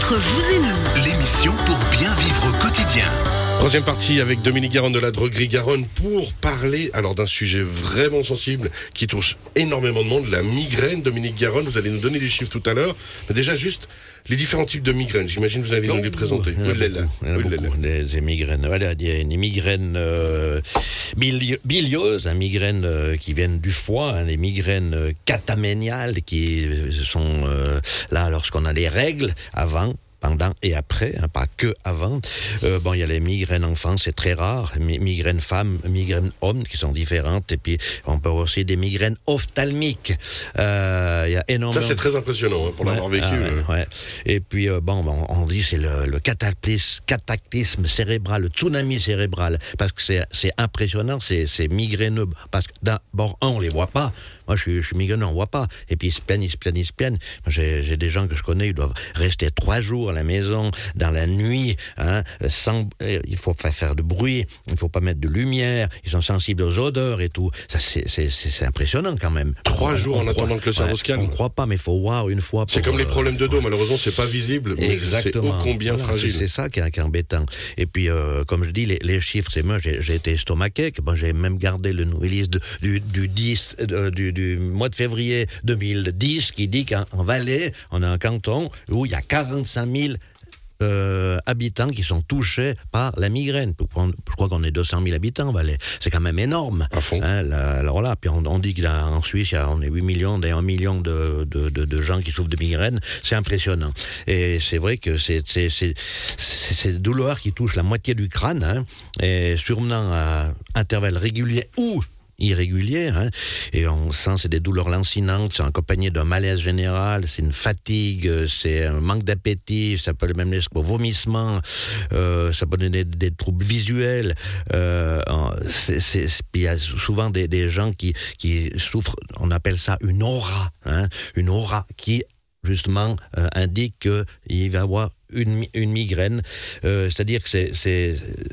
Entre vous et nous, L'émission pour bien vivre au quotidien. Troisième partie avec Dominique Garonne de la Droguerie Garonne pour parler alors d'un sujet vraiment sensible qui touche énormément de monde, la migraine. Dominique Garonne, vous allez nous donner des chiffres tout à l'heure. Mais déjà juste les différents types de migraines. J'imagine que vous allez nous les présenter. Il y en a là là. beaucoup, il y en a là là. beaucoup, des, des migraines. Voilà, il y a une migraine euh, bili- bilieuses, hein, migraines euh, qui viennent du foie, hein, les migraines euh, cataméniales qui sont euh, là lorsqu'on a les règles avant pendant et après, hein, pas que avant. Euh, bon, il y a les migraines enfants, c'est très rare. Mi- migraines femmes, migraines hommes qui sont différentes. Et puis, on peut avoir aussi des migraines ophtalmiques. Euh, il y a énormément. Ça c'est très impressionnant hein, pour l'avoir Ouais, vécu. ah ouais, euh. ouais. Et puis, bon, bon, on dit c'est le, le cataclysme, cataclysme cérébral, le tsunami cérébral, parce que c'est impressionnant, c'est migraineux. Parce que d'abord, un, on les voit pas. Moi, je suis, je suis migraineux, on voit pas. Et puis, ils se plaignent, ils se plaignent, ils se plaignent. J'ai des gens que je connais, ils doivent rester trois jours à la maison, dans la nuit, hein, sans, euh, il faut pas faire de bruit, il faut pas mettre de lumière, ils sont sensibles aux odeurs et tout. Ça, c'est- impressionnant quand même. Trois On- jours on en croit- attendant que le cerveau ouais, se calme. On croit pas, mais il faut voir une fois. C'est comme les problèmes de dos, malheureusement c'est pas visible, mais c'est ô combien Voilà, fragile. c'est- ça qui est, qui est embêtant. Et puis, euh, comme je dis, les, les chiffres, c'est moi, j'ai été estomaqué. bon, j'ai même gardé le de- du, du 10, euh, du, du mois de février 2010 qui dit qu'en en Valais, on a un canton où il y a 45 000 euh, habitants qui sont touchés par la migraine. Je crois qu'on est 200 000 habitants Valais. C'est quand même énorme. À fond. Hein, là, alors là, puis on, on dit qu'en Suisse, il y a, on est 8 millions, d'ailleurs un million de, de, de, de gens qui souffrent de migraine. C'est impressionnant. Et c'est vrai que c'est ces douleurs qui touchent la moitié du crâne, hein, et sûrement à intervalles réguliers ou irréguliers, hein, et on sent c'est des douleurs lancinantes, c'est accompagné d'un malaise général, c'est une fatigue, euh, c'est un manque d'appétit, ça peut même aller jusqu'au vomissement, euh, ça peut donner des, troubles visuels. Euh, il y a souvent des, des gens qui, qui souffrent, on appelle ça une aura, hein, une aura qui justement euh, indique qu'il va y avoir une, mi- une migraine, Euh, c'est-à-dire que c'est,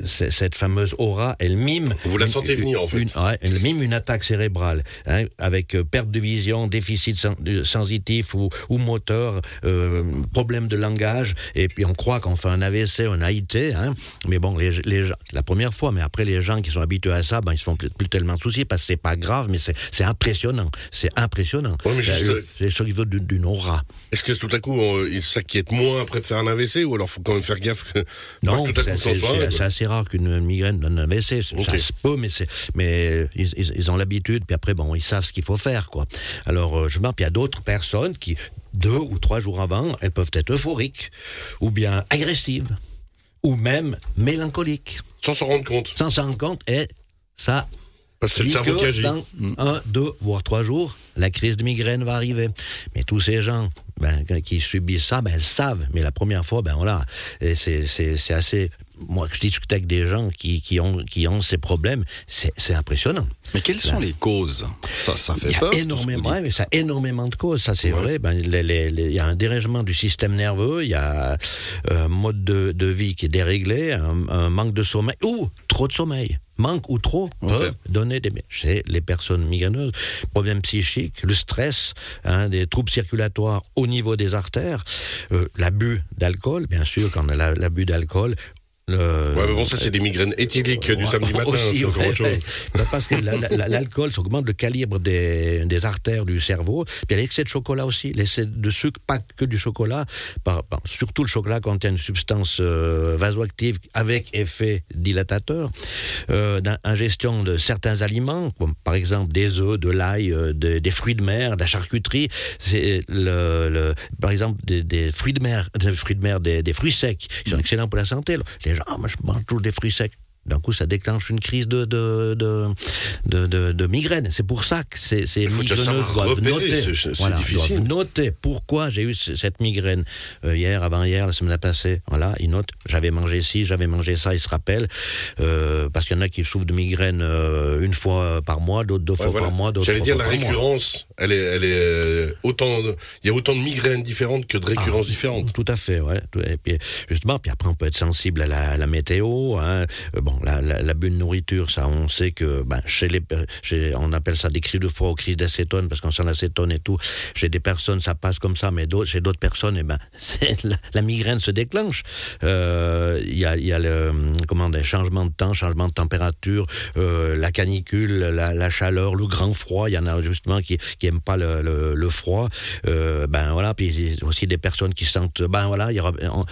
cette fameuse aura, elle mime. Vous la une- sentez venir, en fait. une- ouais, elle mime une attaque cérébrale, hein, avec euh, perte de vision, déficit sen- de- sensitif ou, ou moteur, euh, problème de langage, et puis on croit qu'on fait un AVC, un AIT, hein, mais bon, les, les gens, la première fois, mais après les gens qui sont habitués à ça, ben, ils se font plus, plus tellement soucier parce que c'est pas grave, mais c'est, impressionnant, c'est impressionnant. Ouais, Euh, C'est ce qu'il veut d'une, aura. Est-ce que tout à coup on- il s'inquiète moins après de faire un AVC ou alors faut quand même faire gaffe que Non, pas que tout à c'est coup assez rare qu'une migraine donne un AVC. C'est- Ok. Ça se peut, mais, c'est- mais ils, ils- ils ont l'habitude, puis après, bon, ils savent ce qu'il faut faire. Quoi. Alors, euh, je me puis il y a d'autres personnes qui, deux ou trois jours avant, elles peuvent être euphoriques, ou bien agressives, ou même mélancoliques, sans s'en rendre compte. sans s'en rendre compte, et ça Parce que c'est le dit cerveau que qui agit. dans un, deux, voire trois jours, la crise de migraine va arriver. Mais tous ces gens ben, qui subissent ça, ben, elles savent. Mais la première fois, ben voilà, et c'est c'est- c'est assez. Moi, je discute avec des gens qui, qui, ont, qui ont ces problèmes, c'est impressionnant. Mais quelles sont les causes? Ça, ça fait Il y a peur. énormément, mais ça a énormément de causes, ça c'est vrai. Ben, les- les- les- il y a un dérèglement du système nerveux, il y a euh, un mode de, de vie qui est déréglé, un, un manque de sommeil ou trop de sommeil. Manque ou trop Ok. peuvent donner des chez les personnes migraineuses, problèmes psychiques, le stress, hein, des troubles circulatoires au niveau des artères, euh, l'abus d'alcool, bien sûr, quand on a la- l'abus d'alcool. Le- Ouais, mais bon, ça c'est des migraines éthyliques du samedi matin, aussi, ouais, autre chose. ouais. Parce que la- la- l'alcool, ça augmente le calibre des, des artères du cerveau. Puis l'excès de chocolat aussi, l'excès de sucre, pas que du chocolat. Surtout le chocolat contient une substance euh, vasoactive avec effet dilatateur. Euh, ingestion de certains aliments, comme par exemple des œufs, de l'ail, euh, de- des fruits de mer, de la charcuterie. C'est le, le- par exemple des, des fruits de mer, des fruits de mer, des, fruits secs. Ils sont excellents pour la santé. Les gens, ah, moi je mange toujours des fruits secs. D'un coup, ça déclenche une crise de, de, de, de, migraine. C'est pour ça que ces, ces Il faut déjà migraineux doivent repérer, noter. c'est- Voilà, difficile. noter pourquoi j'ai eu ce- cette migraine Euh, hier, avant-hier, la semaine passée. Voilà, ils notent. J'avais mangé ci, j'avais mangé ça, ils se rappellent. Euh, parce qu'il y en a qui souffrent de migraine euh, une fois par mois, d'autres deux Ouais, fois voilà. par mois, d'autres J'allais trois dire fois la par mois. récurrence, elle est, elle est euh, autant, il y a autant de migraines différentes que de récurrences différentes. Tout à fait, ouais. Et puis, justement, puis après, on peut être sensible à la, à la météo. hein. Bon, la, la, de nourriture, ça, on sait que ben, chez les, on appelle ça des cris de froid crises d'acétone parce qu'on sent l'acétone et tout. Chez des personnes, ça passe comme ça, mais chez d'autres personnes, eh ben, la, migraine se déclenche. Euh, Il y a, y a le, comment des changements de temps, changement de température, euh, la canicule, la, chaleur, le grand froid. Il y en a justement qui qui aiment pas le, froid. Euh, ben voilà, puis aussi des personnes qui sentent, ben voilà,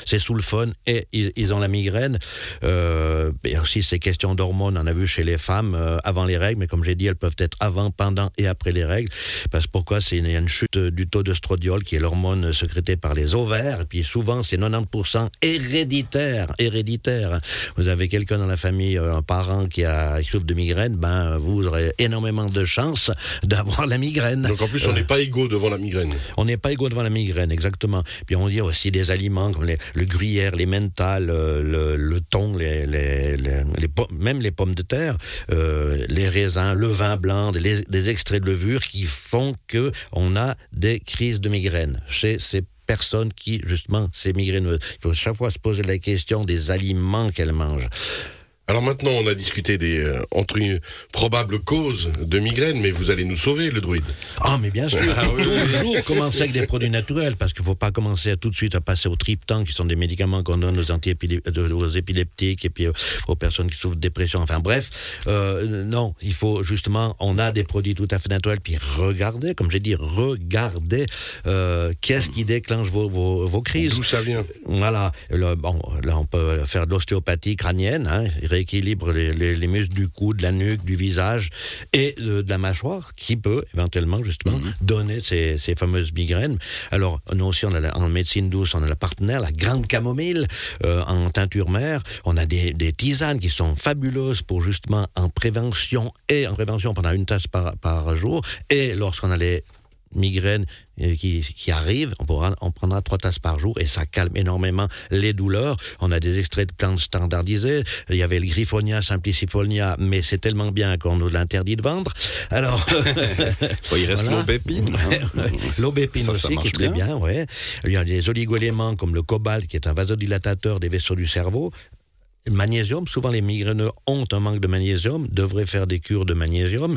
c'est sous le fun et ils, ont la migraine. Euh, il y a aussi ces questions d'hormones, on a vu chez les femmes euh, avant les règles, mais comme j'ai dit, elles peuvent être avant, pendant et après les règles. Parce que pourquoi? C'est une, il y a une chute du taux d'ostrodiol, qui est l'hormone sécrétée par les ovaires, et puis souvent c'est 90% héréditaire, héréditaire. Vous avez quelqu'un dans la famille, euh, un parent qui a qui souffre de migraine, ben vous aurez énormément de chances d'avoir la migraine. Donc en plus, on n'est pas égaux devant la migraine. On n'est pas égaux devant la migraine, exactement. Puis on dit aussi des aliments comme les- le gruyère, les mentales, euh, le, le thon, les, les, les- pommes- même les pommes de terre, euh, les raisins, le vin blanc, des, des extraits de levure qui font que on a des crises de migraine chez ces personnes qui, justement, ces migraineuses. Il faut chaque fois se poser la question des aliments qu'elles mangent. Alors maintenant, on a discuté des euh, entre une probables causes de migraine, mais vous allez nous sauver, le druide. Ah, mais bien sûr, toujours commencer avec des produits naturels, parce qu'il ne faut pas commencer à tout de suite à passer au triptan, qui sont des médicaments qu'on donne aux, euh, aux épileptiques et puis euh, aux personnes qui souffrent de dépression. Enfin bref, euh, non, il faut justement, on a des produits tout à fait naturels, puis regardez, comme j'ai dit, regardez euh, qu'est-ce qui déclenche vos, vos, vos crises. D'où ça vient? Voilà, le- bon, là on peut faire de l'ostéopathie crânienne, hein, rééquilibre les, les- les muscles du cou, de la nuque, du visage et de, de la mâchoire, qui peut éventuellement justement donner ces, ces fameuses migraines. Alors nous aussi, on a la- en médecine douce, on a la partenaire, la grande camomille euh, en teinture mère. On a des, des tisanes qui sont fabuleuses pour justement en prévention et en prévention pendant une tasse par, par jour. Et lorsqu'on a les migraines euh, qui, qui arrivent, on, pourra, on prendra trois tasses par jour et ça calme énormément les douleurs. On a des extraits de plantes standardisés. Il y avait le Griffonia simplicifolia, mais c'est tellement bien qu'on nous l'interdit de vendre. Alors, Bon, il reste Voilà. l'aubépine. hein. L'aubépine Ça, aussi, ça qui très bien. ouais. Il y a des oligoéléments comme le cobalt, qui est un vasodilatateur des vaisseaux du cerveau. Magnésium, souvent les migraineux ont un manque de magnésium, devraient faire des cures de magnésium.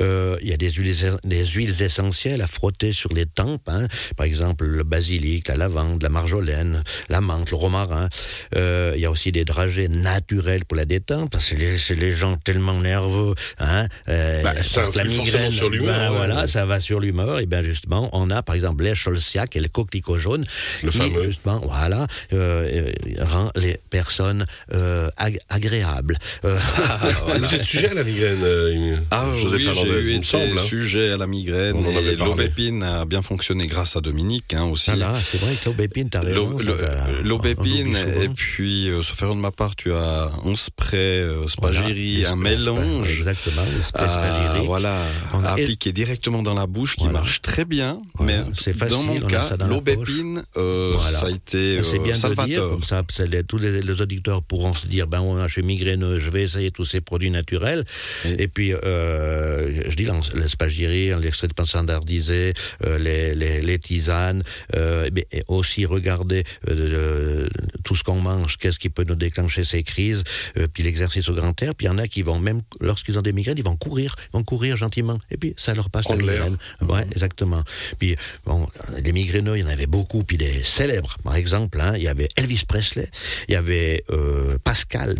Euh, il y a des huiles, des huiles essentielles à frotter sur les tempes, hein. par exemple le basilic, la lavande, la marjolaine, la menthe, le romarin. Euh, il y a aussi des dragées naturels pour la détente, parce que c'est les gens tellement nerveux. Hein. Euh, Bah, ça la forcément sur l'humeur, ben ouais. voilà, ça va sur l'humeur. Et bien justement, on a par exemple l'écholciac et le coquelicot jaune, Le qui fameux. justement, voilà, euh, euh, rend les personnes euh, ag- agréables. Euh, Vous êtes sujet à la migraine, euh, Ah Joseph oui, Fernandez, j'ai il eu me été semble. hein. sujet à la migraine. On et l'aubépine a bien fonctionné grâce à Dominique hein, aussi. voilà, c'est vrai que l'aubépine, t'as raison. On L'aubépine, et puis, euh, sauf erreur de ma part, tu as un spray euh, Voilà, spagérie, le un spray- mélange. Exactement, le spray à- voilà, On a- à appliquer directement dans la bouche, qui Voilà. marche très bien. Voilà, mais c'est facile, dans mon cas, l'aubépine, euh, Voilà. ça a été C'est euh, bien de le dire, salvateur. comme ça, les- tous les, les auditeurs pourront se dire, ben je suis migraineux, je vais essayer tous ces produits naturels. Oui. Et puis, euh, je dis, l'en- le spagérie, l'extrait de pain standardisé, euh, les, les, les tisanes, euh, mais et aussi regarder euh, tout ce qu'on mange, qu'est-ce qui peut nous déclencher ces crises, euh, puis l'exercice au grand air. Puis il y en a qui vont, même lorsqu'ils ont des migraines, ils vont courir, ils vont courir gentiment. Et puis, ça leur passe la migraine. Ouais, exactement. Puis, bon, les migraineux, il y en avait beaucoup, puis des célèbres. Par exemple, hein, il y avait Elvis Presley, il y avait euh, Pascal.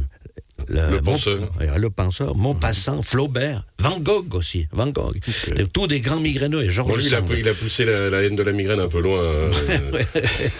Le Mon- penseur. Le penseur, Maupassant, Flaubert, Van Gogh aussi, Van Gogh. De- Tous des grands migraineux et Georges Bon, lui, il a, Sand. il a poussé la, la haine de la migraine un peu loin. euh,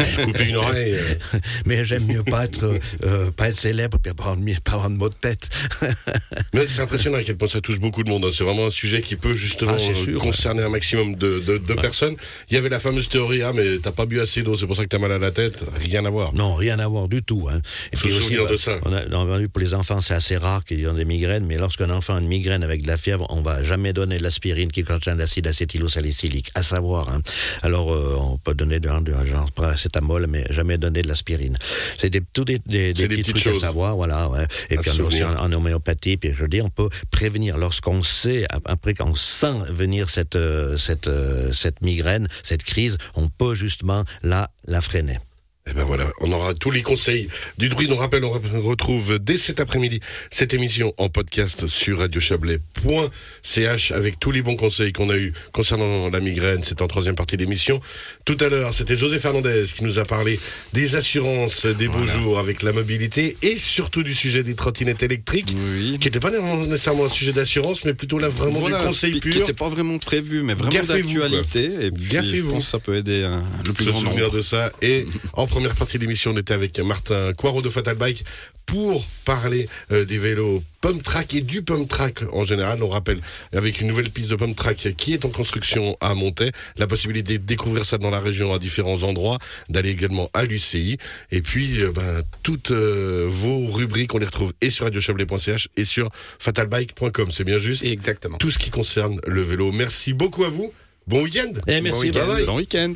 se couper une oreille. euh. Mais j'aime mieux pas être, euh, pas être célèbre puis pas avoir, de- pas avoir de de tête. Mais c'est impressionnant à quel point ça touche beaucoup de monde. hein. C'est vraiment un sujet qui peut justement Ah, euh, sûr, concerner un maximum de, de- de personnes. Il y avait la fameuse théorie, ah, mais t'as pas bu assez d'eau, c'est pour ça que t'as mal à la tête. Rien à voir. Non, rien à voir du tout. Hein. Et Faut se souvenir de ça. On a, on a vu pour les enfants, c'est assez rare qu'ils ont des migraines, mais lorsqu'un enfant a une migraine avec de la fièvre, on va jamais donner de l'aspirine qui contient de l'acide acétylosalicylique, à savoir. Hein. Alors, euh, on peut donner de, de genre paracétamol, mais jamais donner de l'aspirine. C'est des, tout des, des, petits trucs choses. à savoir, voilà. Ouais. Et À puis on aussi en, en homéopathie, puis je dire, on peut prévenir lorsqu'on sait, ap- après qu'on sent venir cette, euh, cette, euh, cette migraine, cette crise, on peut justement la, la freiner. Et ben voilà, on aura tous les conseils du druide. On rappelle, on retrouve dès cet après-midi cette émission en podcast sur radiochablais.ch avec tous les bons conseils qu'on a eu concernant la migraine. C'est en troisième partie d'émission. Tout à l'heure, c'était José Fernandez qui nous a parlé des assurances, des beaux jours avec la mobilité et surtout du sujet des trottinettes électriques, Oui. qui n'était pas nécessairement un sujet d'assurance, mais plutôt là vraiment Voilà, du conseil qui- Qui pur. n'était pas vraiment prévu, mais vraiment d'actualité. Et puis, je pense que ça peut aider hein, le plus se grand souvenir nombre. de ça. Et en première partie de l'émission, on était avec Martin Coirot de Fatal Bike pour parler euh, des vélos pump track et du pump track en général. On rappelle, avec une nouvelle piste de pump track qui est en construction à Montaix, la possibilité de découvrir ça dans la région à différents endroits, d'aller également à l'UCI. Et puis, euh, ben, toutes euh, vos rubriques, on les retrouve et sur radiochablais.ch et sur fatalbike.com. C'est bien juste? Exactement. tout ce qui concerne le vélo. Merci beaucoup à vous. Bon week-end. Eh, merci. Bon week-end. Bye bye. Bon week-end.